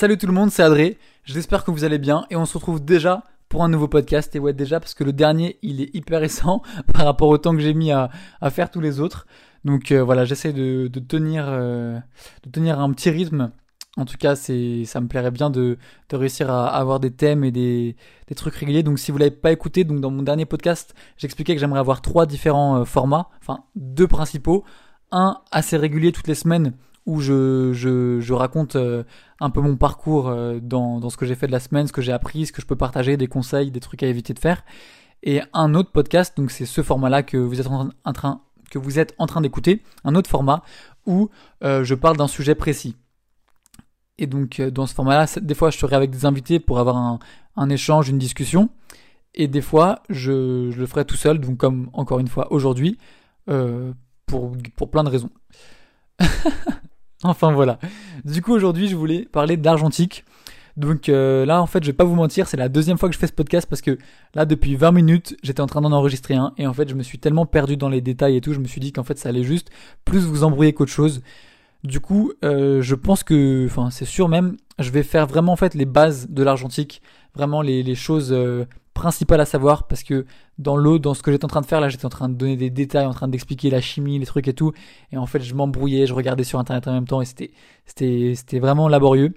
Salut tout le monde, c'est Adré. J'espère que vous allez bien et on se retrouve déjà pour un nouveau podcast. Et ouais, déjà parce que le dernier, il est hyper récent par rapport au temps que j'ai mis à, faire tous les autres. Donc euh, voilà, j'essaie de, tenir, euh, de tenir un petit rythme. En tout cas, ça me plairait bien de, réussir à avoir des thèmes et des, trucs réguliers. Donc si vous l'avez pas écouté, donc dans mon dernier podcast, j'expliquais que j'aimerais avoir trois différents euh, formats, enfin deux principaux. Un assez régulier toutes les semaines où je, je, je raconte euh, un peu mon parcours euh, dans, dans ce que j'ai fait de la semaine, ce que j'ai appris, ce que je peux partager, des conseils, des trucs à éviter de faire. Et un autre podcast, donc c'est ce format-là que vous êtes en train, que vous êtes en train d'écouter, un autre format où euh, je parle d'un sujet précis. Et donc dans ce format-là, des fois je serai avec des invités pour avoir un, un échange, une discussion. Et des fois je, je, le ferai tout seul, donc comme encore une fois aujourd'hui, pour, pour plein de raisons. Enfin voilà. Du coup aujourd'hui je voulais parler d'argentique. Donc euh, là en fait je vais pas vous mentir, c'est la deuxième fois que je fais ce podcast parce que là depuis 20 minutes j'étais en train d'en enregistrer un et en fait je me suis tellement perdu dans les détails et tout, je me suis dit qu'en fait ça allait juste plus vous embrouiller qu'autre chose. Du coup euh, je pense que, enfin c'est sûr même, je vais faire vraiment en fait les bases de l'argentique, vraiment les, choses euh, principal à savoir parce que dans l'eau, dans ce que j'étais en train de faire là, j'étais en train de donner des détails, en train d'expliquer la chimie, les trucs et tout, et en fait je m'embrouillais, je regardais sur internet en même temps et c'était c'était vraiment laborieux.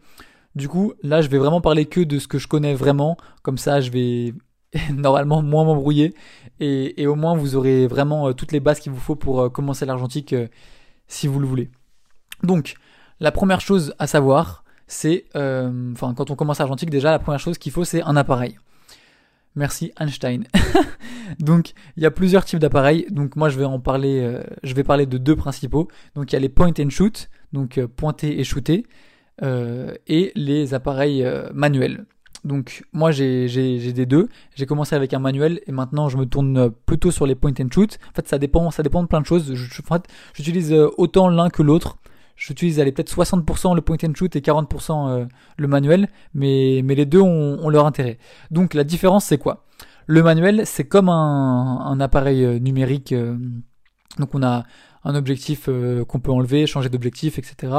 Du coup, là, je vais vraiment parler que de ce que je connais vraiment, comme ça, je vais normalement moins m'embrouiller et, et, au moins vous aurez vraiment euh, toutes les bases qu'il vous faut pour euh, commencer l'argentique euh, si vous le voulez. Donc, la première chose à savoir, c'est, enfin, quand on commence l'argentique, déjà, la première chose qu'il faut, c'est un appareil. Merci Einstein. donc il y a plusieurs types d'appareils. Donc moi je vais en parler. Euh, je vais parler de deux principaux. Donc il y a les point and shoot, donc euh, pointer et shooter, euh, et les appareils manuels. Donc moi j'ai des deux. J'ai commencé avec un manuel et maintenant je me tourne plutôt sur les point and shoot. En fait ça dépend ça dépend de plein de choses. Je, en fait, j'utilise autant l'un que l'autre j'utilise peut-être 60% le point and shoot et 40% euh, le manuel, mais, mais les deux ont, leur intérêt. Donc la différence c'est quoi? Le manuel c'est comme un, un, appareil euh, numérique, euh, donc on a un objectif qu'on peut enlever, changer d'objectif, etc.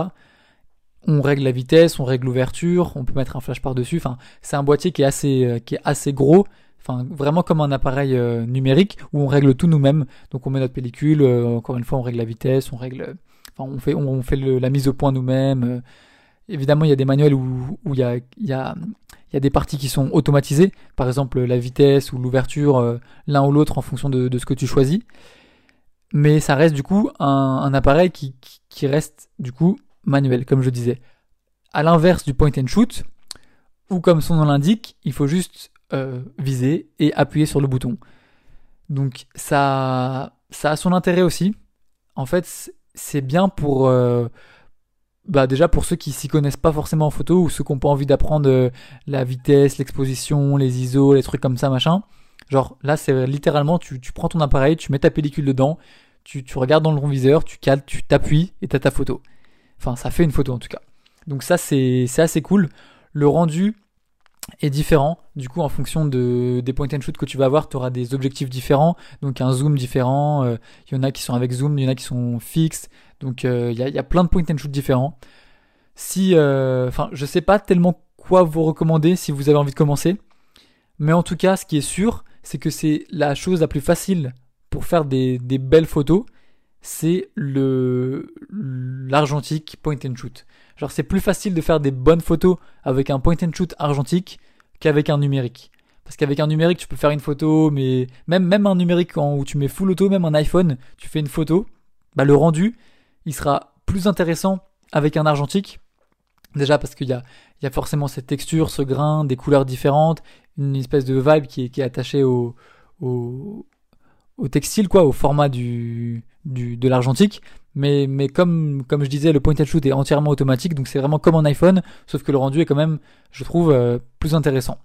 On règle la vitesse, on règle l'ouverture, on peut mettre un flash par-dessus, enfin c'est un boîtier qui est assez, qui est assez gros, enfin vraiment comme un appareil numérique où on règle tout nous-mêmes. Donc on met notre pellicule, encore une fois on règle la vitesse, on règle on fait, on fait la mise au point nous-mêmes. Euh, évidemment, il y a des manuels où, il, y a, des parties qui sont automatisées, par exemple la vitesse ou l'ouverture, euh, l'un ou l'autre en fonction de, ce que tu choisis. Mais ça reste du coup un, appareil qui, qui, reste du coup manuel, comme je disais. À l'inverse du point and shoot, où comme son nom l'indique, il faut juste euh, viser et appuyer sur le bouton. Donc ça, ça a son intérêt aussi. En fait, c'est bien pour euh, bah déjà pour ceux qui s'y connaissent pas forcément en photo ou ceux qui n'ont pas envie d'apprendre euh, la vitesse, l'exposition, les ISO, les trucs comme ça machin. Genre là c'est littéralement tu, tu prends ton appareil, tu mets ta pellicule dedans, tu, tu regardes dans le viseur, tu cales, tu t'appuies et t'as ta photo. Enfin ça fait une photo en tout cas. Donc ça c'est assez cool. Le rendu est différent. Du coup, en fonction de, des point and shoot que tu vas avoir, tu auras des objectifs différents, donc un zoom différent. Euh, il y en a qui sont avec zoom, il y en a qui sont fixes. Donc euh, il y, a, y, a, plein de point and shoot différents. Si, euh, enfin, je sais pas tellement quoi vous recommander si vous avez envie de commencer, mais en tout cas, ce qui est sûr, c'est que c'est la chose la plus facile pour faire des, des belles photos, c'est le l'argentique point and shoot. Genre c'est plus facile de faire des bonnes photos avec un point and shoot argentique qu'avec un numérique. Parce qu'avec un numérique, tu peux faire une photo, mais même, même un numérique où tu mets full auto, même un iPhone, tu fais une photo, bah le rendu, il sera plus intéressant avec un argentique. Déjà parce qu'il y a, il y a forcément cette texture, ce grain, des couleurs différentes, une espèce de vibe qui est, attachée au, au textile, quoi, au format du, du, de l'argentique. Mais, mais comme, comme je disais, le point and shoot est entièrement automatique, donc c'est vraiment comme un iPhone, sauf que le rendu est quand même, je trouve, euh, plus intéressant.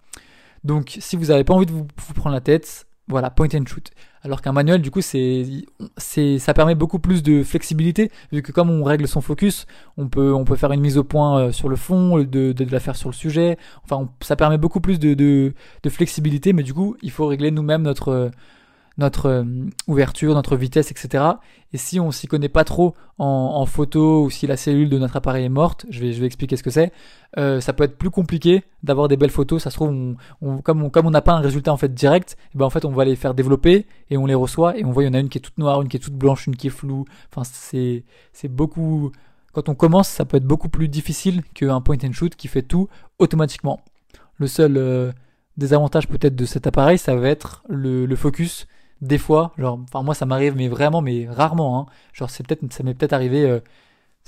Donc si vous n'avez pas envie de vous, prendre la tête, voilà, point and shoot. Alors qu'un manuel, du coup, c'est, c'est, ça permet beaucoup plus de flexibilité, vu que comme on règle son focus, on peut, on peut faire une mise au point euh, sur le fond, de, de, la faire sur le sujet. Enfin, ça permet beaucoup plus de, de, de, flexibilité, mais du coup, il faut régler nous-mêmes notre, notre euh, ouverture, notre vitesse, etc. Et si on s'y connaît pas trop en, photo ou si la cellule de notre appareil est morte, je vais, je vais expliquer ce que c'est, euh, ça peut être plus compliqué d'avoir des belles photos. Ça se trouve, on comme on n'a pas un résultat en fait direct, eh ben en fait on va les faire développer et on les reçoit et on voit il y en a une qui est toute noire, une qui est toute blanche, une qui est floue. Enfin c'est c'est beaucoup quand on commence, ça peut être beaucoup plus difficile qu'un point and shoot qui fait tout automatiquement. Le seul euh, désavantage peut-être de cet appareil, ça va être le, focus. Des fois, genre, enfin moi ça m'arrive, mais vraiment, mais rarement. Hein. Genre c'est peut-être, ça m'est peut-être arrivé, euh,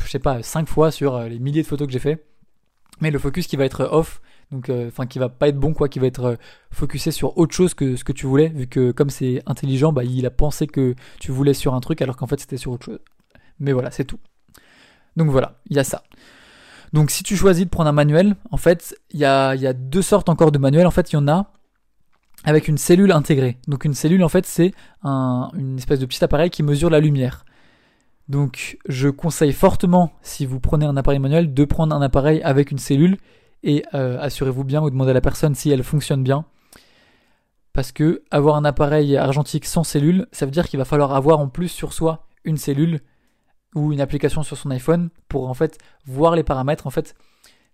je sais pas, cinq fois sur euh, les milliers de photos que j'ai fait. Mais le focus qui va être off, donc enfin qui va pas être bon quoi, qui va être focusé sur autre chose que ce que tu voulais, vu que comme c'est intelligent, bah il a pensé que tu voulais sur un truc alors qu'en fait c'était sur autre chose. Mais voilà, c'est tout. Donc voilà, il y a ça. Donc si tu choisis de prendre un manuel, en fait, il y a, deux sortes encore de manuels. En fait, il y en a avec une cellule intégrée. Donc une cellule, en fait, c'est une espèce de petit appareil qui mesure la lumière. Donc je conseille fortement, si vous prenez un appareil manuel, de prendre un appareil avec une cellule et euh, assurez-vous bien ou demandez à la personne si elle fonctionne bien. Parce que avoir un appareil argentique sans cellule, ça veut dire qu'il va falloir avoir en plus sur soi une cellule ou une application sur son iPhone pour en fait voir les paramètres. En fait,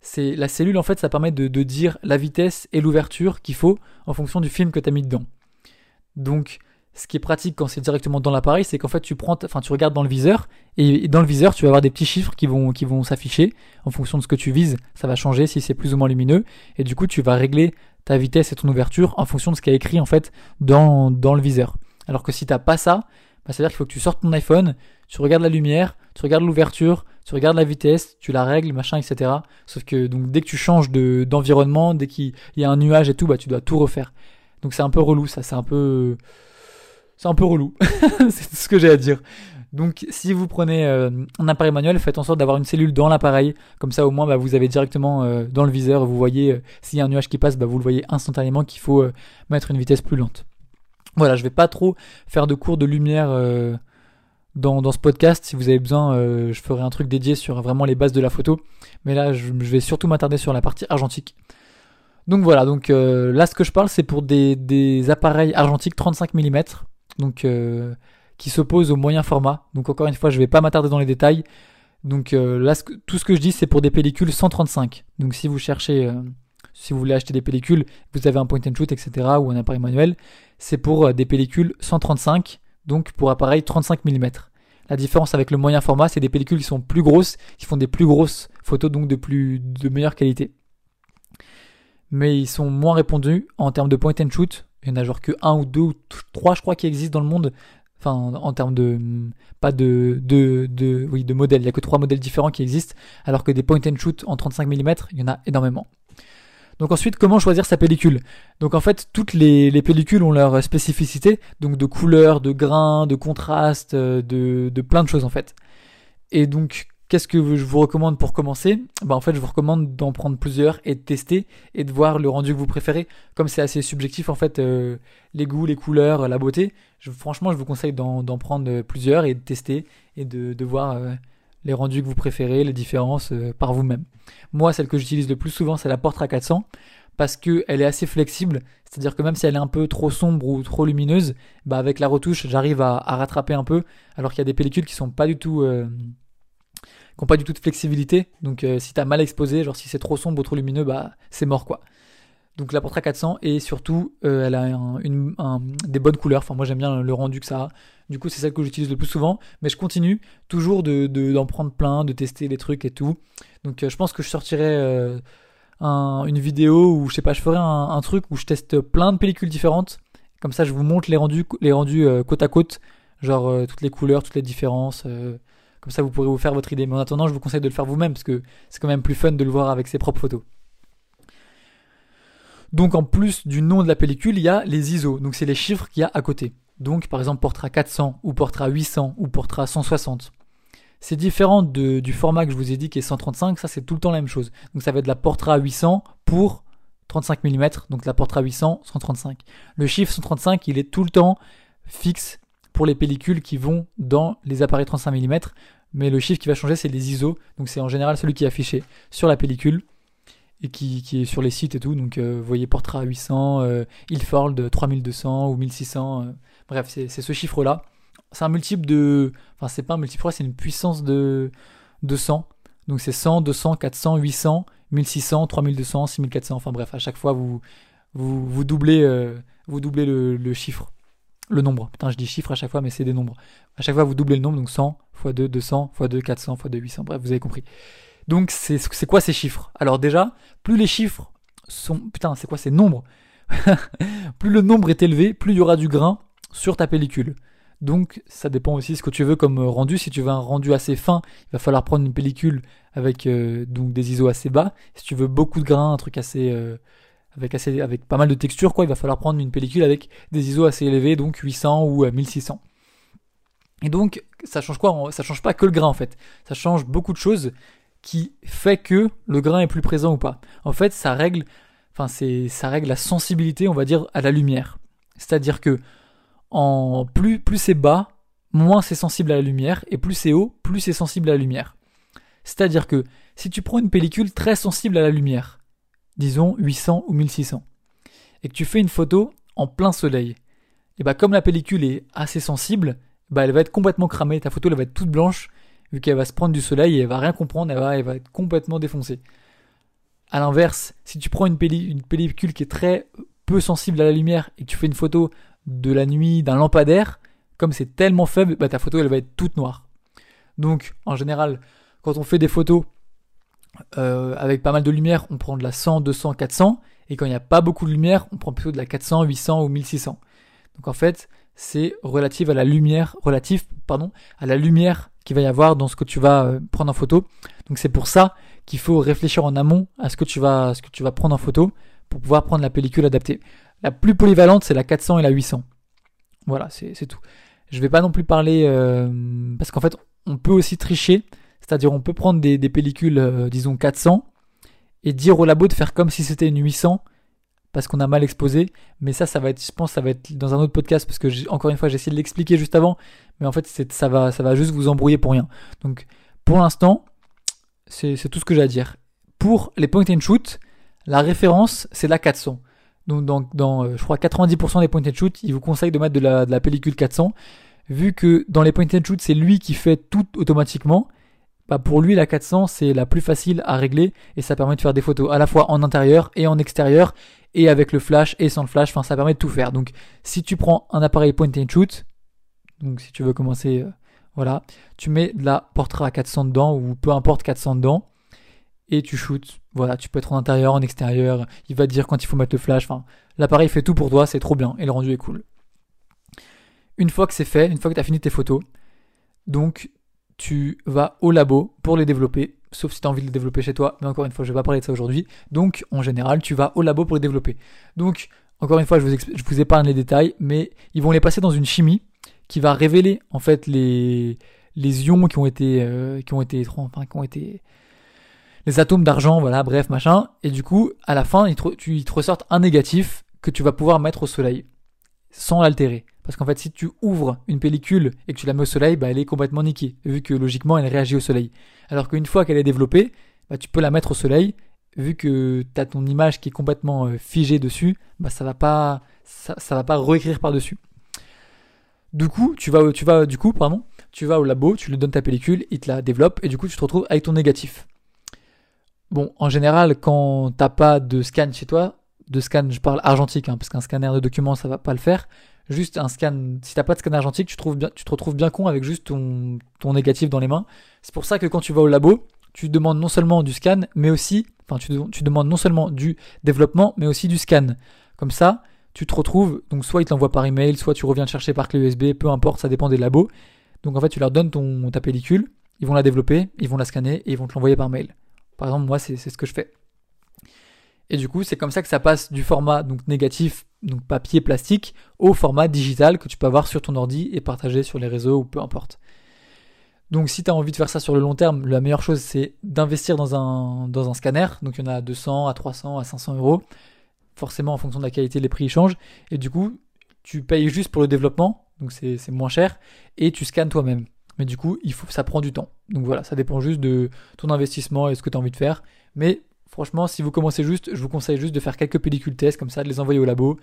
c'est la cellule en fait ça permet de, dire la vitesse et l'ouverture qu'il faut en fonction du film que tu as mis dedans. Donc ce qui est pratique quand c'est directement dans l'appareil, c'est qu'en fait tu prends, enfin tu regardes dans le viseur et dans le viseur tu vas avoir des petits chiffres qui vont qui vont s'afficher en fonction de ce que tu vises. Ça va changer si c'est plus ou moins lumineux et du coup tu vas régler ta vitesse et ton ouverture en fonction de ce qui est écrit en fait dans, dans le viseur. Alors que si t'as pas ça, bah, c'est-à-dire qu'il faut que tu sortes ton iPhone, tu regardes la lumière, tu regardes l'ouverture, tu regardes la vitesse, tu la règles, machin, etc. Sauf que donc dès que tu changes de d'environnement, dès qu'il y a un nuage et tout, bah tu dois tout refaire. Donc c'est un peu relou, ça, c'est un peu, c'est un peu relou. c'est ce que j'ai à dire. Donc si vous prenez euh, un appareil manuel, faites en sorte d'avoir une cellule dans l'appareil, comme ça au moins bah, vous avez directement euh, dans le viseur, vous voyez euh, s'il y a un nuage qui passe, bah, vous le voyez instantanément qu'il faut mettre une vitesse plus lente. Voilà, je vais pas trop faire de cours de lumière euh, dans, ce podcast. Si vous avez besoin, euh, je ferai un truc dédié sur vraiment les bases de la photo. Mais là, je, vais surtout m'attarder sur la partie argentique. Donc voilà, donc euh, là ce que je parle c'est pour des, appareils argentiques 35 mm, donc qui s'opposent au moyen format. Donc encore une fois, je vais pas m'attarder dans les détails. Donc là, tout ce que je dis c'est pour des pellicules 135. Donc si vous cherchez si vous voulez acheter des pellicules, vous avez un point and shoot, etc., ou un appareil manuel, c'est pour euh, des pellicules 135, donc pour appareil 35 mm. La différence avec le moyen format, c'est des pellicules qui sont plus grosses, qui font des plus grosses photos, donc de plus de meilleure qualité. Mais ils sont moins répandus en termes de point and shoot. Il y en a genre que un ou deux ou trois, je crois, qui existent dans le monde. Enfin, en, termes de pas de de de oui de modèles. Il y a que trois modèles différents qui existent, alors que des point and shoot en 35 mm, il y en a énormément. Donc ensuite, comment choisir sa pellicule? Donc en fait, toutes les, pellicules ont leur spécificité, donc de couleur, de grain, de contraste, euh, de, plein de choses en fait. Et donc, qu'est-ce que je vous recommande pour commencer? Bah en fait, je vous recommande d'en prendre plusieurs et de tester et de voir le rendu que vous préférez. Comme c'est assez subjectif en fait, euh, les goûts, les couleurs, la beauté. Franchement, je vous conseille d'en prendre plusieurs et de tester et de, de voir euh, les rendus que vous préférez, les différences euh, par vous-même. Moi, celle que j'utilise le plus souvent, c'est la Portra 400 parce qu'elle est assez flexible, c'est-à-dire que même si elle est un peu trop sombre ou trop lumineuse, bah avec la retouche, j'arrive à, rattraper un peu, alors qu'il y a des pellicules qui sont pas du tout, euh, qui ont pas du tout de flexibilité. Donc euh, si t'as mal exposé, genre si c'est trop sombre ou trop lumineux, bah c'est mort quoi. Donc la Portra 400 et surtout elle a une, des bonnes couleurs. Enfin moi j'aime bien le rendu que ça a. Du coup, c'est celle que j'utilise le plus souvent. Mais je continue toujours d'en de, d'en prendre plein, de tester les trucs et tout. Donc, euh, je pense que je sortirai euh, une vidéo où, je sais pas, je ferai un, truc où je teste plein de pellicules différentes. Comme ça, je vous montre les rendus, les rendus euh, côte à côte. Genre, toutes les couleurs, toutes les différences. comme ça, vous pourrez vous faire votre idée. Mais en attendant, je vous conseille de le faire vous-même parce que c'est quand même plus fun de le voir avec ses propres photos. Donc en plus du nom de la pellicule, il y a les ISO. Donc c'est les chiffres qu'il y a à côté. Donc par exemple Portrait 400 ou Portrait 800 ou Portrait 160. C'est différent du format que je vous ai dit qui est 135, ça c'est tout le temps la même chose. Donc ça va être la Portrait 800 pour 35 mm, donc la Portrait 800, 135. Le chiffre 135, il est tout le temps fixe pour les pellicules qui vont dans les appareils 35 mm, mais le chiffre qui va changer c'est les ISO, donc c'est en général celui qui est affiché sur la pellicule. Et qui, est sur les sites et tout. Donc, vous voyez Portrait à 800, euh, Ilford 3200 ou 1600. bref, c'est ce chiffre-là. C'est un multiple de. Enfin, c'est pas un multiple, c'est une puissance de, de 100. Donc, c'est 100, 200, 400, 800, 1600, 3200, 6400. Enfin, bref, à chaque fois, vous, vous, vous doublez, vous doublez le, le chiffre le nombre. Putain, je dis chiffre à chaque fois, mais c'est des nombres. À chaque fois, vous doublez le nombre, donc 100 x 2, 200 x 2, 400 x 2, 800. Bref, vous avez compris. Donc, c'est quoi ces chiffres? Alors déjà, plus les chiffres sont... Putain, c'est quoi ces nombres? Plus le nombre est élevé, plus il y aura du grain sur ta pellicule. Donc, ça dépend aussi de ce que tu veux comme rendu. Si tu veux un rendu assez fin, il va falloir prendre une pellicule avec euh, des ISO assez bas. Si tu veux beaucoup de grain, un truc assez... Euh, avec, assez, avec pas mal de textures, quoi, il va falloir prendre une pellicule avec des ISO assez élevés, donc 800 ou 1600. Euh, Et donc, ça change quoi? Ça change pas que le grain en fait. Ça change beaucoup de choses qui fait que le grain est plus présent ou pas. En fait, ça règle, enfin c'est, ça règle la sensibilité, on va dire, à la lumière. C'est-à-dire que en plus, plus c'est bas, moins c'est sensible à la lumière, et plus c'est haut, plus c'est sensible à la lumière. C'est-à-dire que si tu prends une pellicule très sensible à la lumière, disons 800 ou 1600, et que tu fais une photo en plein soleil, et bah comme la pellicule est assez sensible, bah elle va être complètement cramée, ta photo elle va être toute blanche, vu qu'elle va se prendre du soleil et elle va rien comprendre, elle va, être complètement défoncée. A l'inverse, si tu prends une, une pellicule qui est très peu sensible à la lumière et que tu fais une photo de la nuit d'un lampadaire, comme c'est tellement faible, bah ta photo elle va être toute noire. Donc en général, quand on fait des photos euh, avec pas mal de lumière, on prend de la 100, 200, 400. Et quand il n'y a pas beaucoup de lumière, on prend plutôt de la 400, 800 ou 1600. Donc en fait, c'est relatif à la lumière, relatif, pardon, à la lumière qu'il va y avoir dans ce que tu vas euh, prendre en photo. Donc c'est pour ça qu'il faut réfléchir en amont à ce que tu vas, ce que tu vas prendre en photo pour pouvoir prendre la pellicule adaptée. La plus polyvalente, c'est la 400 et la 800. Voilà, c'est tout. Je vais pas non plus parler euh, parce qu'en fait, on peut aussi tricher c'est-à-dire on peut prendre des, pellicules, euh, disons 400, et dire au labo de faire comme si c'était une 800, parce qu'on a mal exposé. Mais ça, ça va être, je pense, ça va être dans un autre podcast, parce que encore une fois, j'ai essayé de l'expliquer juste avant, mais en fait, ça va, ça va juste vous embrouiller pour rien. Donc, pour l'instant, c'est tout ce que j'ai à dire. Pour les point and shoot, la référence, c'est la 400. Donc, dans, euh, je crois, 90% des point and shoot, il vous conseille de mettre de la, de la pellicule 400. Vu que dans les point and shoot, c'est lui qui fait tout automatiquement, bah pour lui la 400 c'est la plus facile à régler et ça permet de faire des photos à la fois en intérieur et en extérieur et avec le flash et sans le flash, enfin ça permet de tout faire. Donc si tu prends un appareil point and shoot, donc si tu veux commencer, euh, voilà, tu mets de la portrait à 400 dedans ou peu importe 400 dedans et tu shoots. Voilà, tu peux être en intérieur, en extérieur, il va te dire quand il faut mettre le flash, enfin l'appareil fait tout pour toi, c'est trop bien et le rendu est cool. Une fois que c'est fait, une fois que tu as fini tes photos, donc tu vas au labo pour les développer, sauf si tu as envie de les développer chez toi, mais encore une fois, je vais pas parler de ça aujourd'hui. Donc, en général, tu vas au labo pour les développer. Donc, encore une fois, je vous, épargne les détails, mais ils vont les passer dans une chimie qui va révéler en fait les, les ions qui ont été, euh, qui ont été, enfin, qui ont été, les atomes d'argent, voilà, bref, machin. Et du coup, à la fin, tu, ils te ressortent un négatif que tu vas pouvoir mettre au soleil sans l'altérer. Parce qu'en fait, si tu ouvres une pellicule et que tu la mets au soleil, bah, elle est complètement niquée, vu que logiquement, elle réagit au soleil. Alors qu'une fois qu'elle est développée, bah, tu peux la mettre au soleil, vu que tu as ton image qui est complètement euh, figée dessus, bah, ça va va pas réécrire par-dessus. Du coup, tu vas au labo, tu lui donnes ta pellicule, il te la développe, et du coup, tu te retrouves avec ton négatif. Bon, en général, quand t'as pas de scan chez toi, de scan, je parle argentique, hein, parce qu'un scanner de documents, ça va pas le faire juste un scan. Si t'as pas de scan argentique, tu, trouves bien, tu te retrouves bien con avec juste ton, ton négatif dans les mains. C'est pour ça que quand tu vas au labo, tu demandes non seulement du scan, mais aussi, enfin, tu, tu demandes non seulement du développement, mais aussi du scan. Comme ça, tu te retrouves, donc soit ils t'envoient par email, soit tu reviens te chercher par clé USB, peu importe, ça dépend des labos. Donc en fait, tu leur donnes ton, ta pellicule, ils vont la développer, ils vont la scanner et ils vont te l'envoyer par mail. Par exemple, moi, c'est ce que je fais. Et du coup, c'est comme ça que ça passe du format négatif, donc papier plastique, au format digital que tu peux avoir sur ton ordi et partager sur les réseaux ou peu importe. Donc si tu as envie de faire ça sur le long terme, la meilleure chose c'est d'investir dans un, scanner. Donc il y en a à 200, à 300, à 500 euros. Forcément en fonction de la qualité les prix changent. Et du coup tu payes juste pour le développement, donc c'est moins cher, et tu scannes toi-même. Mais du coup ça prend du temps. Donc voilà, ça dépend juste de ton investissement et ce que tu as envie de faire. Mais Franchement, si vous commencez juste, je vous conseille juste de faire quelques pellicules tests comme ça, de les envoyer au labo.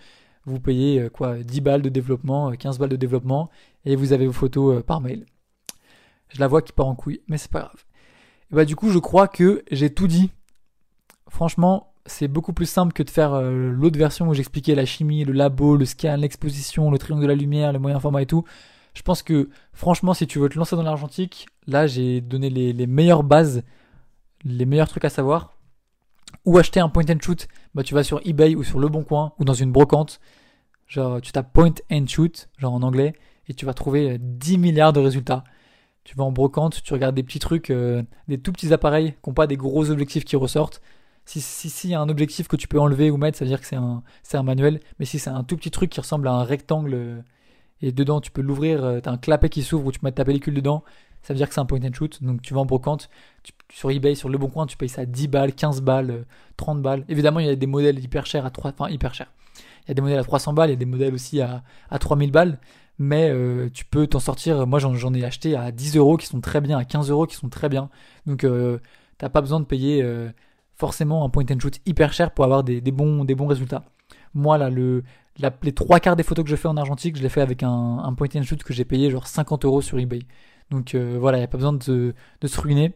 Vous payez euh, quoi 10 balles de développement, 15 balles de développement et vous avez vos photos par mail. Je la vois qui part en couille, mais c'est pas grave. Et bah du coup, je crois que j'ai tout dit. Franchement, c'est beaucoup plus simple que de faire euh, l'autre version où j'expliquais la chimie, le labo, le scan, l'exposition, le triangle de la lumière, les moyens format et tout. Je pense que franchement, si tu veux te lancer dans l'argentique, là j'ai donné les, meilleures bases, les meilleurs trucs à savoir. Ou acheter un point and shoot, bah tu vas sur eBay ou sur Le Bon Coin ou dans une brocante. Genre tu tapes point and shoot, genre en anglais, et tu vas trouver 10 milliards de résultats. Tu vas en brocante, tu regardes des petits trucs, euh, des tout petits appareils qui n'ont pas des gros objectifs qui ressortent si si si a un objectif que tu peux enlever ou mettre, ça veut dire que c'est un manuel. Mais si c'est un tout petit truc qui ressemble à un rectangle euh, et dedans tu peux l'ouvrir, euh, t'as un clapet qui s'ouvre où tu mettre ta pellicule dedans, ça veut dire que c'est un point and shoot. Donc tu vas en brocante, sur eBay, sur le bon coin, tu payes ça 10 balles, 15 balles, 30 euh, balles. Évidemment, il y a des modèles hyper chers à 3 enfin hyper chers. Il y a des modèles à 300 balles, il y a des modèles aussi à, à 3000 balles. Mais tu peux t'en sortir. Moi, j'en ai acheté à 10 euros qui sont très bien, à 15 euros qui sont très bien. Donc, t'as pas besoin de payer forcément un point and shoot hyper cher pour avoir des, bons, des bons résultats. Moi, là, le, les trois quarts des photos que je fais en argentique, je les fais avec un, point and shoot que j'ai payé genre 50 euros sur eBay. Donc euh, voilà, il n'y a pas besoin de, de, se ruiner.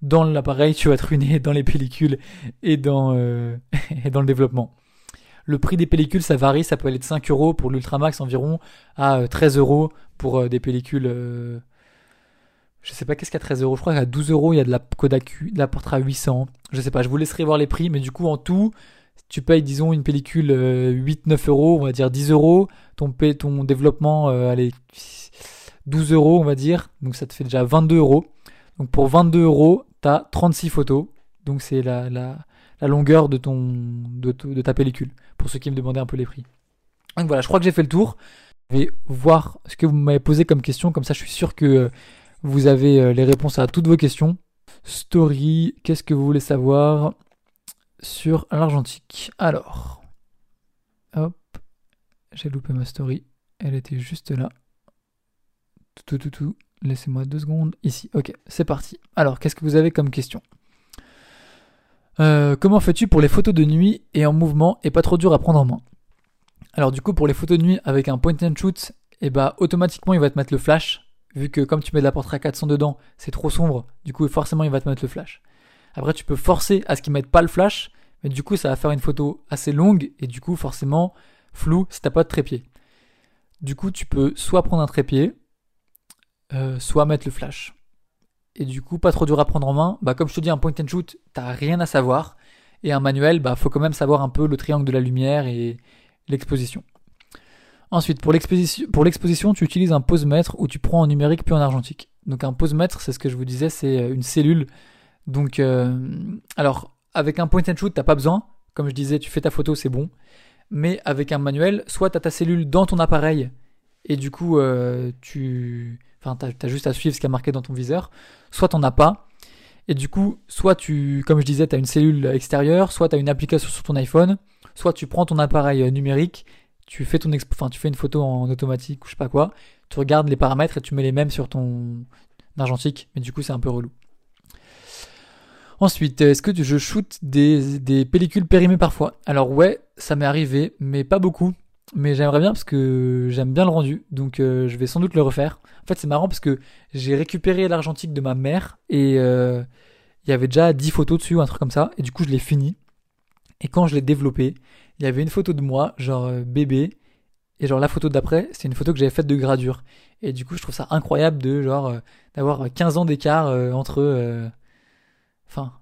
Dans l'appareil, tu vas te ruiner dans les pellicules et dans, euh, et dans le développement. Le prix des pellicules, ça varie, ça peut aller de 5 euros pour l'Ultramax environ à 13 euh, euros pour des pellicules je sais pas qu'est-ce qu'à 13 euros? Je crois qu'à 12 euros, il y a de la Kodak, de la Portra 800. Je sais pas, je vous laisserai voir les prix, mais du coup, en tout, tu payes, disons, une pellicule 8-9 euh, euros, on va dire 10 euros. Ton, ton développement, euh, allez, 12 euros, on va dire. Donc ça te fait déjà 22 euros. Donc pour 22 euros, tu as 36 photos. Donc c'est la, la, longueur de, ton, de, de ta pellicule, pour ceux qui me demandaient un peu les prix. Donc voilà, je crois que j'ai fait le tour. Je vais voir ce que vous m'avez posé comme question, comme ça je suis sûr que vous avez euh, les réponses à toutes vos questions. Story, qu'est-ce que vous voulez savoir sur l'argentique? Alors, hop, j'ai loupé ma story. Elle était juste là. Tout, tout, tout, Laissez-moi deux secondes. Ici, ok, c'est parti. Alors, qu'est-ce que vous avez comme question euh, Comment fais-tu pour les photos de nuit et en mouvement et pas trop dur à prendre en main? Alors, du coup, pour les photos de nuit avec un point and shoot, et eh bah, automatiquement, il va te mettre le flash vu que comme tu mets de la portrait 400 dedans, c'est trop sombre, du coup forcément il va te mettre le flash. Après tu peux forcer à ce qu'il mette pas le flash, mais du coup ça va faire une photo assez longue et du coup forcément flou si t'as pas de trépied. Du coup tu peux soit prendre un trépied, euh, soit mettre le flash. Et du coup pas trop dur à prendre en main, bah comme je te dis un point and shoot, t'as rien à savoir. Et un manuel, bah faut quand même savoir un peu le triangle de la lumière et l'exposition. Ensuite, pour l'exposition, tu utilises un pose-mètre où tu prends en numérique puis en argentique. Donc un pose-mètre, c'est ce que je vous disais, c'est euh, une cellule. Donc, euh, alors, avec un point and shoot, t'as pas besoin. Comme je disais, tu fais ta photo, c'est bon. Mais avec un manuel, soit tu as ta cellule dans ton appareil et du coup, tu, enfin, t'as as juste à suivre ce qui est marqué dans ton viseur. Soit t'en as pas. Et du coup, soit tu, comme je disais, tu as une cellule extérieure, soit tu as une application sur ton iPhone, soit tu prends ton appareil numérique tu fais ton enfin, tu fais une photo en automatique ou je sais pas quoi, tu regardes les paramètres et tu mets les mêmes sur ton argentique, mais du coup c'est un peu relou. Ensuite, est-ce que je shoot des, des pellicules périmées parfois? Alors ouais, ça m'est arrivé, mais pas beaucoup. Mais j'aimerais bien parce que j'aime bien le rendu, donc euh, je vais sans doute le refaire. En fait, c'est marrant parce que j'ai récupéré l'argentique de ma mère et euh, il y avait déjà 10 photos dessus, un truc comme ça, et du coup je l'ai fini. Et quand je l'ai développé, il y avait une photo de moi, genre euh, bébé, et genre la photo d'après, c'est une photo que j'avais faite de gradure. Et du coup, je trouve ça incroyable de genre d'avoir 15 ans d'écart entre enfin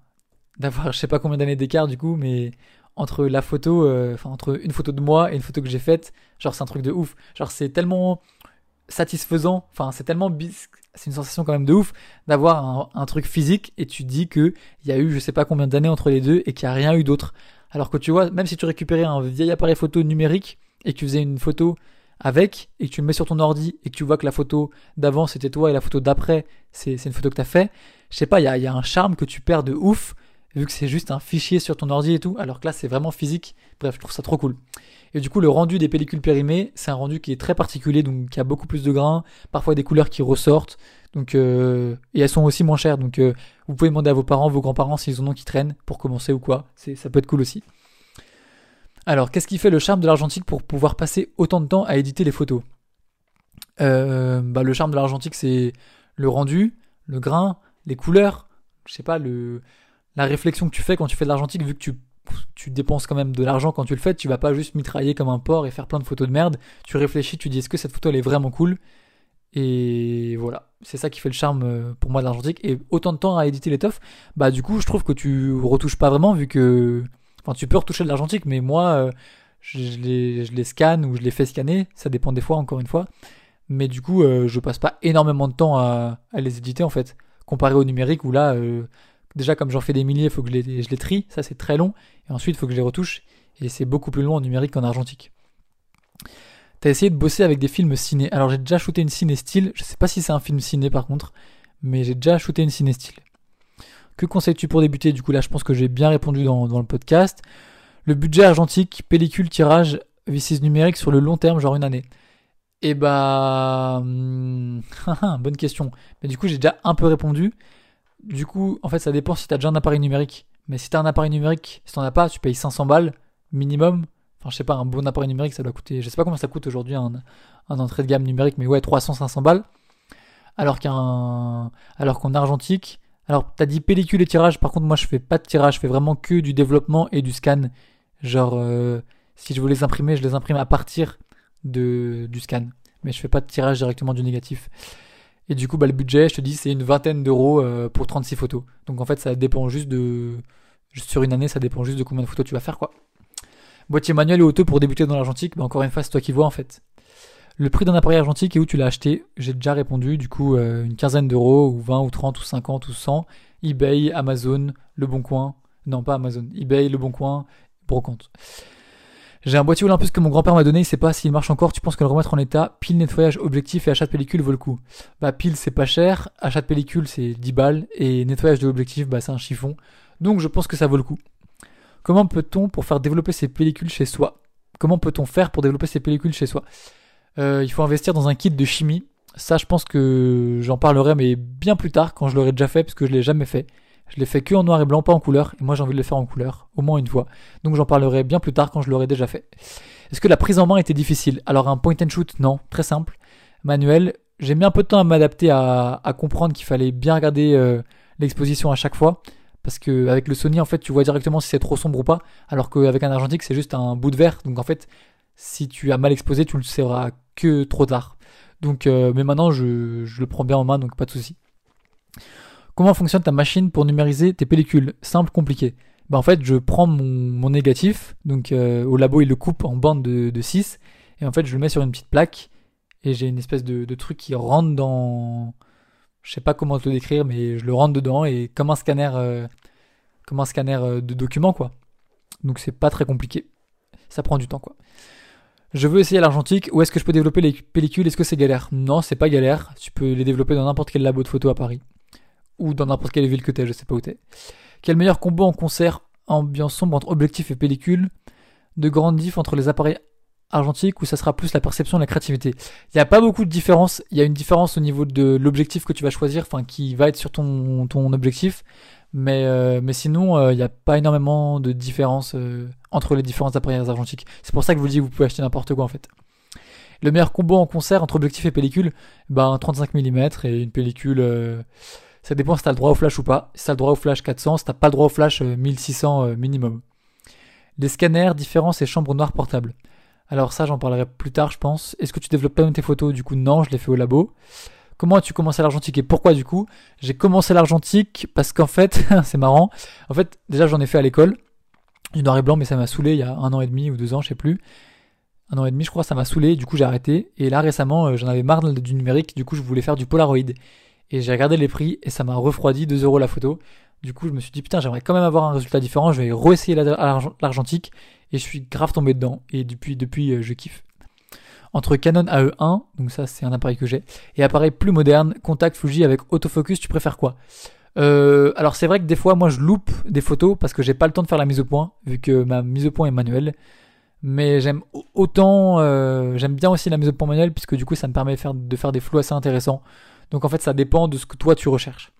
d'avoir je sais pas combien d'années d'écart du coup, mais entre la photo enfin entre une photo de moi et une photo que j'ai faite, genre c'est un truc de ouf. Genre c'est tellement satisfaisant, enfin c'est tellement c'est une sensation quand même de ouf d'avoir un, truc physique et tu dis que il y a eu je sais pas combien d'années entre les deux et qu'il n'y a rien eu d'autre. Alors que tu vois, même si tu récupérais un vieil appareil photo numérique et que tu faisais une photo avec et que tu le mets sur ton ordi et que tu vois que la photo d'avant c'était toi et la photo d'après c'est une photo que tu as fait, je sais pas, il y a, y a, un charme que tu perds de ouf vu que c'est juste un fichier sur ton ordi et tout, alors que là c'est vraiment physique. Bref, je trouve ça trop cool. Et du coup, le rendu des pellicules périmées, c'est un rendu qui est très particulier, donc qui a beaucoup plus de grains, parfois des couleurs qui ressortent, donc euh, et elles sont aussi moins chères. Donc euh, vous pouvez demander à vos parents, vos grands-parents s'ils en ont qui traînent pour commencer ou quoi. C'est ça peut être cool aussi. Alors, qu'est-ce qui fait le charme de l'argentique pour pouvoir passer autant de temps à éditer les photos? Euh, bah, Le charme de l'argentique, c'est le rendu, le grain, les couleurs, je sais pas, le, la réflexion que tu fais quand tu fais de l'argentique, vu que tu, dépenses quand même de l'argent quand tu le fais, tu vas pas juste mitrailler comme un porc et faire plein de photos de merde. Tu réfléchis, tu dis est-ce que cette photo elle est vraiment cool? Et voilà, c'est ça qui fait le charme euh, pour moi de l'argentique. Et autant de temps à éditer l'étoffe, bah du coup je trouve que tu retouches pas vraiment vu que Enfin, tu peux retoucher de l'argentique, mais moi, euh, je, les, scanne ou je les fais scanner. Ça dépend des fois, encore une fois. Mais du coup, euh, je passe pas énormément de temps à, les éditer, en fait. Comparé au numérique, où là, déjà, comme j'en fais des milliers, il faut que je les, trie. Ça, c'est très long. Et ensuite, il faut que je les retouche. Et c'est beaucoup plus long en numérique qu'en argentique. T'as essayé de bosser avec des films ciné. Alors, j'ai déjà shooté une ciné style. Je sais pas si c'est un film ciné, par contre. Mais j'ai déjà shooté une ciné style. Que conseilles-tu pour débuter? Du coup, là, je pense que j'ai bien répondu dans, le podcast. Le budget argentique, pellicule, tirage, V6 numérique sur le long terme, genre une année. Eh bah. Hmm, bonne question. Mais du coup, j'ai déjà un peu répondu. Du coup, en fait, ça dépend si tu as déjà un appareil numérique. Mais si tu as un appareil numérique, si t'en as pas, tu payes 500 balles minimum. Enfin, je sais pas, un bon appareil numérique, ça doit coûter. Je sais pas combien ça coûte aujourd'hui un, entrée de gamme numérique, mais ouais, 300-500 balles. Alors qu'un. Alors qu'en argentique, alors, t'as dit pellicule et tirage. Par contre, moi, je fais pas de tirage. Je fais vraiment que du développement et du scan. Genre, euh, si je veux les imprimer, je les imprime à partir du scan. Mais je fais pas de tirage directement du négatif. Et du coup, bah, le budget, je te dis, c'est une vingtaine d'euros euh, pour 36 photos. Donc, en fait, ça dépend juste de. Sur une année, ça dépend juste de combien de photos tu vas faire, quoi. Boîtier manuel et auto pour débuter dans l'argentique, bah, encore une fois, c'est toi qui vois, en fait. Le prix d'un appareil argentique et où tu l'as acheté J'ai déjà répondu, du coup, euh, une quinzaine d'euros, ou 20, ou 30, ou 50, ou 100. eBay, Amazon, Le Bon Coin. Non, pas Amazon. eBay, Le Bon Coin, Brocante. J'ai un boîtier Olympus que mon grand-père m'a donné, il sait pas s'il marche encore. Tu penses que le remettre en état, pile nettoyage, objectif et achat de pellicule vaut le coup Bah, pile c'est pas cher, achat de pellicule c'est 10 balles, et nettoyage de l'objectif, bah, c'est un chiffon. Donc je pense que ça vaut le coup. Comment peut-on pour faire développer ces pellicules chez soi Comment peut-on faire pour développer ces pellicules chez soi? Euh, il faut investir dans un kit de chimie. Ça, je pense que j'en parlerai, mais bien plus tard, quand je l'aurai déjà fait, parce que je l'ai jamais fait. Je l'ai fait que en noir et blanc, pas en couleur. Et moi, j'ai envie de le faire en couleur, au moins une fois. Donc, j'en parlerai bien plus tard quand je l'aurai déjà fait. Est-ce que la prise en main était difficile? Alors, un point and shoot, non, très simple. Manuel, j'ai mis un peu de temps à m'adapter à, comprendre qu'il fallait bien regarder euh, l'exposition à chaque fois. Parce que avec le Sony, en fait, tu vois directement si c'est trop sombre ou pas. Alors qu'avec un argentique, c'est juste un bout de verre. Donc, en fait, si tu as mal exposé, tu le sauras que trop tard. Donc, euh, mais maintenant, je, le prends bien en main, donc pas de souci. Comment fonctionne ta machine pour numériser tes pellicules? Simple, compliqué. Bah, en fait, je prends mon, négatif, donc euh, au labo, il le coupe en bande de, 6, et en fait, je le mets sur une petite plaque, et j'ai une espèce de, truc qui rentre dans. Je sais pas comment te le décrire, mais je le rentre dedans, et comme un scanner, euh, comme un scanner de documents, quoi. Donc, c'est pas très compliqué. Ça prend du temps, quoi. Je veux essayer l'argentique. Où est-ce que je peux développer les pellicules? Est-ce que c'est galère? Non, c'est pas galère. Tu peux les développer dans n'importe quel labo de photo à Paris. Ou dans n'importe quelle ville que t'es, je sais pas où t'es. Quel meilleur combo en concert ambiance sombre entre objectif et pellicule De grande diff entre les appareils argentiques ou ça sera plus la perception et la créativité? Il n'y a pas beaucoup de différence. Il y a une différence au niveau de l'objectif que tu vas choisir, enfin qui va être sur ton, ton objectif. Mais, euh, mais sinon, il euh, n'y a pas énormément de différence euh, entre les différents appareils argentiques. C'est pour ça que je vous dis que vous pouvez acheter n'importe quoi en fait. Le meilleur combo en concert entre objectif et pellicule, ben 35 mm et une pellicule, ça dépend si t'as le droit au flash ou pas. Si t'as le droit au flash 400, si t'as pas le droit au flash 1600 minimum. Les scanners, différence et chambres noires portables. Alors ça, j'en parlerai plus tard, je pense. Est-ce que tu développes pas tes photos? Du coup, non, je l'ai fait au labo. Comment as-tu commencé l'argentique et pourquoi du coup? J'ai commencé l'argentique parce qu'en fait, c'est marrant. En fait, déjà j'en ai fait à l'école, du noir et blanc, mais ça m'a saoulé il y a un an et demi ou deux ans, je sais plus. Un an et demi, je crois, ça m'a saoulé. Du coup, j'ai arrêté. Et là, récemment, euh, j'en avais marre du numérique. Du coup, je voulais faire du Polaroid. Et j'ai regardé les prix et ça m'a refroidi 2 euros la photo. Du coup, je me suis dit, putain, j'aimerais quand même avoir un résultat différent. Je vais réessayer l'argentique. Et je suis grave tombé dedans. Et depuis, depuis, euh, je kiffe entre Canon AE1, donc ça c'est un appareil que j'ai, et appareil plus moderne, contact Fuji avec autofocus, tu préfères quoi? Euh, alors c'est vrai que des fois moi je loupe des photos parce que j'ai pas le temps de faire la mise au point vu que ma mise au point est manuelle. Mais j'aime autant, euh, j'aime bien aussi la mise au point manuelle puisque du coup ça me permet de faire, de faire des flous assez intéressants. Donc en fait ça dépend de ce que toi tu recherches.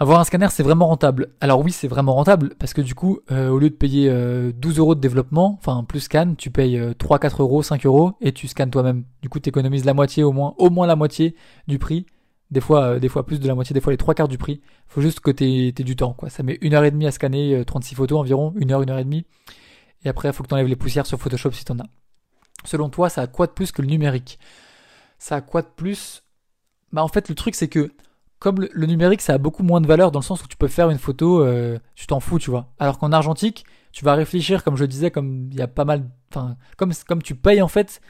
Avoir un scanner, c'est vraiment rentable. Alors oui, c'est vraiment rentable parce que du coup, euh, au lieu de payer 12 euros de développement, enfin plus scan, tu payes 3, 4 euros, 5 euros et tu scannes toi-même. Du coup, tu économises la moitié au moins, au moins la moitié du prix des fois, euh, des fois plus de la moitié, des fois les trois quarts du prix. Faut juste que t'aies, du temps, quoi. Ça met une heure et demie à scanner 36 euh, photos environ, une heure, une heure et demie. Et après, faut que t'enlèves les poussières sur Photoshop si t'en as. Selon toi, ça a quoi de plus que le numérique? Ça a quoi de plus Bah en fait, le truc c'est que comme le, numérique, ça a beaucoup moins de valeur dans le sens où tu peux faire une photo, euh, tu t'en fous, tu vois. Alors qu'en argentique, tu vas réfléchir, comme je disais, comme il y a pas mal, enfin, comme comme tu payes en fait,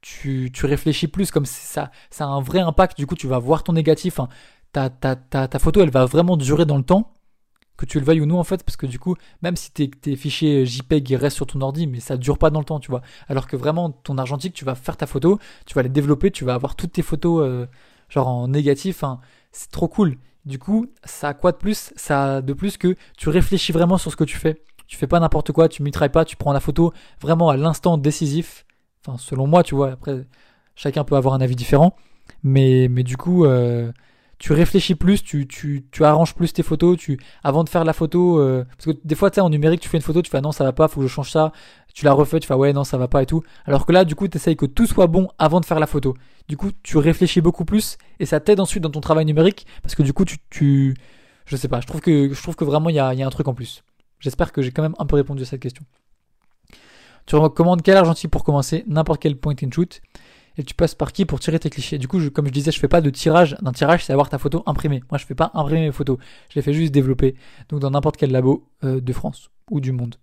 tu, tu réfléchis plus, comme ça, ça a un vrai impact. Du coup, tu vas voir ton négatif. Hein. Ta, ta, ta, ta, photo, elle va vraiment durer dans le temps, que tu le veuilles ou non, en fait, parce que du coup, même si tes, fichiers JPEG ils restent sur ton ordi, mais ça dure pas dans le temps, tu vois. Alors que vraiment, ton argentique, tu vas faire ta photo, tu vas les développer, tu vas avoir toutes tes photos, euh, genre en négatif. Hein. C'est trop cool. Du coup, ça a quoi de plus? Ça a de plus que tu réfléchis vraiment sur ce que tu fais. Tu fais pas n'importe quoi, tu mitrailles pas, tu prends la photo vraiment à l'instant décisif Enfin, selon moi, tu vois. Après, chacun peut avoir un avis différent. Mais, du coup, euh, tu réfléchis plus, tu, tu, tu arranges plus tes photos. Tu, avant de faire la photo, euh, parce que des fois, tu sais, en numérique, tu fais une photo, tu fais ah non, ça va pas, faut que je change ça. Tu la refais, tu fais ouais, non, ça va pas et tout. Alors que là, du coup, tu essayes que tout soit bon avant de faire la photo. Du coup, tu réfléchis beaucoup plus et ça t'aide ensuite dans ton travail numérique parce que du coup, tu, tu je sais pas, je trouve que, je trouve que vraiment, il y a, y a un truc en plus. J'espère que j'ai quand même un peu répondu à cette question. Tu recommandes quel argentique pour commencer? N'importe quel point and shoot. Et tu passes par qui pour tirer tes clichés? Du coup, comme je disais, je fais pas de tirage. D'un tirage, c'est avoir ta photo imprimée. Moi, je fais pas imprimer mes photos. Je les fais juste développer. Donc, dans n'importe quel labo euh, de France ou du monde.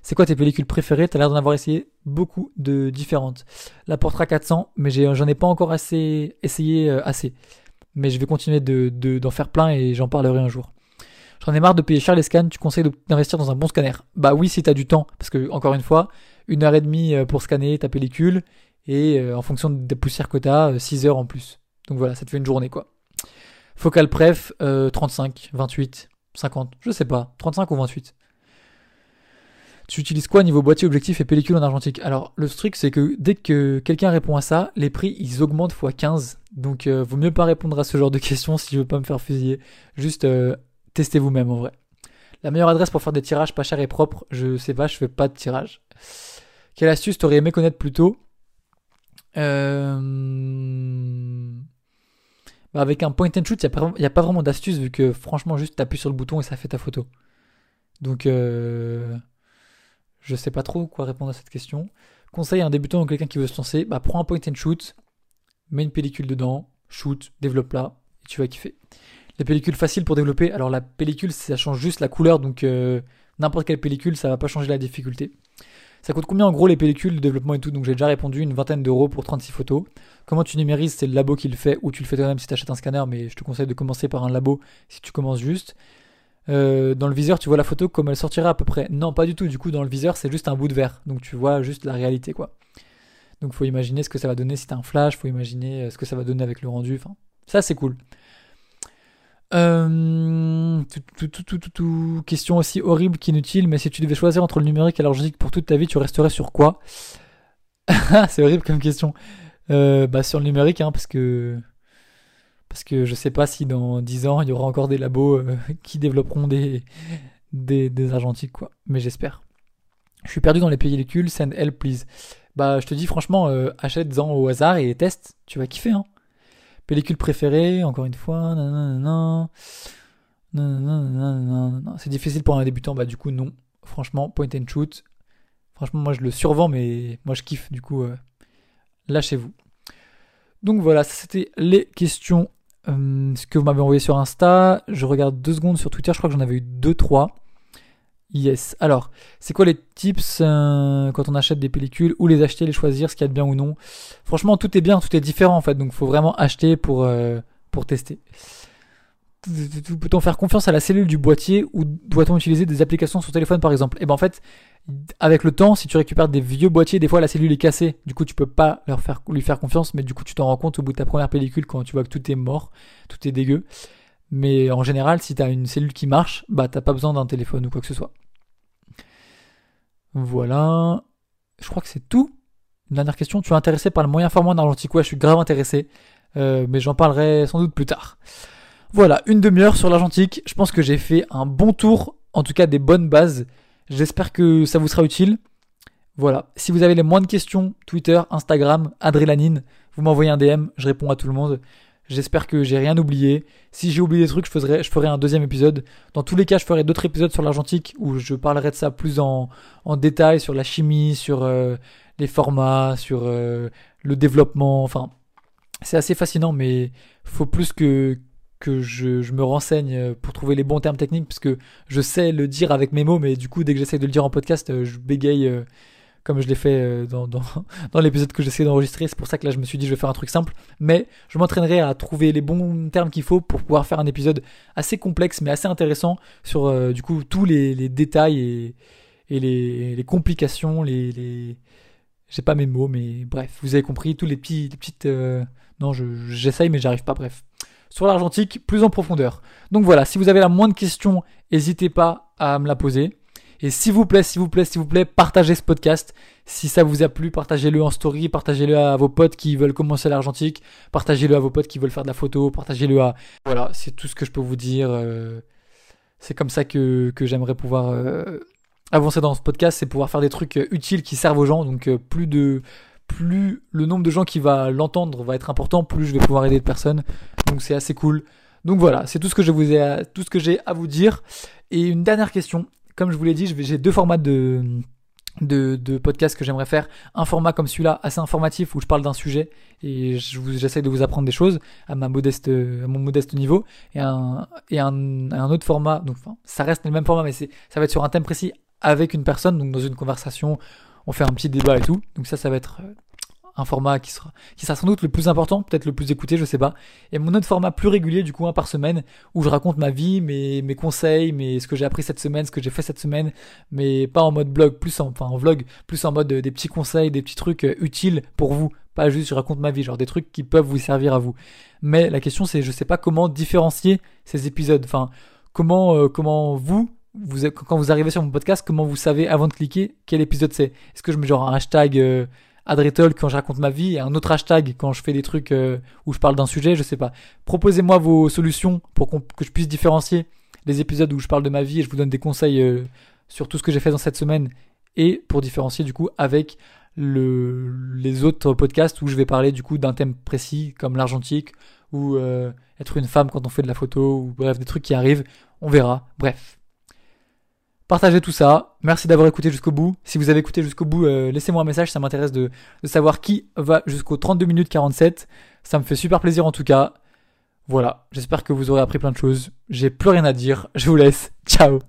C'est quoi tes pellicules préférées? T'as l'air d'en avoir essayé beaucoup de différentes. La Portra 400, mais j'en ai, pas encore assez essayé euh, assez. Mais je vais continuer de, d'en faire plein et j'en parlerai un jour. J'en ai marre de payer cher les scans. Tu conseilles d'investir dans un bon scanner? Bah oui, si t'as du temps, parce que encore une fois, une heure et demie euh, pour scanner ta pellicule et euh, en fonction des poussières que tu as, 6 heures en plus. Donc voilà, ça te fait une journée quoi. Focal pref, 35, 28, 50, je sais pas, 35 ou 28. Tu utilises quoi niveau boîtier, objectif et pellicule en argentique? Alors le truc c'est que dès que quelqu'un répond à ça, les prix ils augmentent x 15. Donc euh, vaut mieux pas répondre à ce genre de questions si je veux pas me faire fusiller. Juste testez vous-même en vrai. La meilleure adresse pour faire des tirages pas chers et propres, je sais pas, je fais pas de tirage. Quelle astuce t'aurais aimé connaître plus tôt? Euh, bah, Avec un point and shoot, il n'y a, pas vraiment d'astuce vu que franchement, juste t'appuies sur le bouton et ça fait ta photo. Donc, euh, je sais pas trop quoi répondre à cette question. Conseil à un débutant ou quelqu'un qui veut se lancer, bah, prends un point and shoot, mets une pellicule dedans, shoot, développe là, et tu vas kiffer. Les pellicules faciles pour développer, alors la pellicule, ça change juste la couleur, donc euh, n'importe quelle pellicule, ça va pas changer la difficulté. Ça coûte combien en gros les pellicules, le développement et tout Donc j'ai déjà répondu une vingtaine d'euros pour 36 photos. Comment tu numérises C'est le labo qui le fait ou tu le fais toi-même si tu achètes un scanner, mais je te conseille de commencer par un labo si tu commences juste. Euh, dans le viseur, tu vois la photo comme elle sortira à peu près. Non, pas du tout. Du coup, dans le viseur, c'est juste un bout de verre. Donc tu vois juste la réalité, quoi. Donc faut imaginer ce que ça va donner si t'as un flash, faut imaginer euh, ce que ça va donner avec le rendu. Enfin, ça c'est cool. Euh, tout, tout, tout, question aussi horrible qu'inutile, mais si tu devais choisir entre le numérique et l'argentique pour toute ta vie, tu resterais sur quoi? C'est horrible comme question. Euh, bah sur le numérique, hein, parce que parce que je sais pas si dans 10 ans il y aura encore des labos euh, qui développeront des, des, des argentiques quoi. Mais j'espère. Je suis perdu dans les pellicules, send help please. Bah je te dis franchement, euh, achète-en au hasard et teste, tu vas kiffer hein. Pellicule préférée, encore une fois. C'est difficile pour un débutant, bah du coup non. Franchement, point and shoot. Franchement, moi je le survends, mais moi je kiffe. Du coup, euh, lâchez-vous. Donc voilà, c'était les questions euh, ce que vous m'avez envoyé sur Insta. Je regarde deux secondes sur Twitter, je crois que j'en avais eu deux, trois. Yes. Alors, c'est quoi les tips euh, quand on achète des pellicules Où les acheter, les choisir, ce qu'il y a de bien ou non? Franchement, tout est bien, tout est différent en fait. Donc, faut vraiment acheter pour, euh, pour tester. Peut-on faire confiance à la cellule du boîtier ou doit-on utiliser des applications sur téléphone par exemple? Et eh ben en fait, avec le temps, si tu récupères des vieux boîtiers, des fois la cellule est cassée. Du coup, tu peux pas leur faire, lui faire confiance, mais du coup, tu t'en rends compte au bout de ta première pellicule quand tu vois que tout est mort, tout est dégueu. Mais en général, si tu as une cellule qui marche, bah t'as pas besoin d'un téléphone ou quoi que ce soit. Voilà. Je crois que c'est tout. Une dernière question. Tu es intéressé par le moyen format en argentique? Ouais, je suis grave intéressé. Euh, mais j'en parlerai sans doute plus tard. Voilà, une demi-heure sur l'argentique. Je pense que j'ai fait un bon tour, en tout cas des bonnes bases. J'espère que ça vous sera utile. Voilà. Si vous avez les moindres questions, Twitter, Instagram, Adrélanine, vous m'envoyez un DM, je réponds à tout le monde. J'espère que j'ai rien oublié. Si j'ai oublié des trucs, je ferai, je ferai un deuxième épisode. Dans tous les cas, je ferai d'autres épisodes sur l'argentique où je parlerai de ça plus en, en détail sur la chimie, sur euh, les formats, sur euh, le développement. Enfin, c'est assez fascinant, mais faut plus que que je, je, me renseigne pour trouver les bons termes techniques parce que je sais le dire avec mes mots, mais du coup, dès que j'essaie de le dire en podcast, je bégaye comme je l'ai fait euh, dans, l'épisode que j'essaie d'enregistrer. C'est pour ça que là, je me suis dit, je vais faire un truc simple. Mais je m'entraînerai à trouver les bons termes qu'il faut pour pouvoir faire un épisode assez complexe, mais assez intéressant sur, euh, du coup, tous les, détails et, les, complications, les, les... j'ai pas mes mots, mais bref, vous avez compris, tous les petits, les petites, euh... non, j'essaye, mais j'arrive pas, bref. Sur l'argentique, plus en profondeur. Donc voilà, si vous avez la moindre question, n'hésitez pas à me la poser. Et s'il vous plaît, s'il vous plaît, s'il vous plaît, partagez ce podcast. Si ça vous a plu, partagez-le en story, partagez-le à vos potes qui veulent commencer l'argentique, partagez-le à vos potes qui veulent faire de la photo, partagez-le à... Voilà, c'est tout ce que je peux vous dire. Euh, c'est comme ça que, j'aimerais pouvoir euh, avancer dans ce podcast, c'est pouvoir faire des trucs euh, utiles qui servent aux gens. Donc plus de plus le nombre de gens qui va l'entendre va être important, plus je vais pouvoir aider de personnes. Donc c'est assez cool. Donc voilà, c'est tout ce que je tout ce que j'ai à vous dire. Et une dernière question comme je vous l'ai dit, j'ai deux formats de, de, de podcast que j'aimerais faire. Un format comme celui-là, assez informatif, où je parle d'un sujet et j'essaie de vous apprendre des choses à, mon modeste niveau. Et un, et un, autre format, donc ça reste le même format, mais ça va être sur un thème précis avec une personne, donc dans une conversation, on fait un petit débat et tout. Donc ça, ça va être un format qui sera, qui sera sans doute le plus important, peut-être le plus écouté, je sais pas. Et mon autre format plus régulier, du coup, un par semaine, où je raconte ma vie, mes, conseils, mes, ce que j'ai appris cette semaine, ce que j'ai fait cette semaine, mais pas en mode blog, plus en, enfin, en vlog, plus en mode euh, des petits conseils, des petits trucs euh, utiles pour vous. Pas juste je raconte ma vie, genre des trucs qui peuvent vous servir à vous. Mais la question c'est, je sais pas comment différencier ces épisodes. Enfin, comment, euh, comment vous, vous, quand vous arrivez sur mon podcast, comment vous savez avant de cliquer quel épisode c'est? Est-ce que je mets genre un hashtag Adretol quand je raconte ma vie un autre hashtag quand je fais des trucs euh, où je parle d'un sujet, je sais pas. Proposez-moi vos solutions pour que je puisse différencier les épisodes où je parle de ma vie et je vous donne des conseils euh, sur tout ce que j'ai fait dans cette semaine et pour différencier du coup avec le, les autres podcasts où je vais parler du coup d'un thème précis comme l'argentique ou euh, être une femme quand on fait de la photo ou bref des trucs qui arrivent, on verra. Bref. Partagez tout ça. Merci d'avoir écouté jusqu'au bout. Si vous avez écouté jusqu'au bout, euh, laissez-moi un message. Ça m'intéresse de, savoir qui va jusqu'aux 32 minutes 47. Ça me fait super plaisir en tout cas. Voilà. J'espère que vous aurez appris plein de choses. J'ai plus rien à dire. Je vous laisse. Ciao.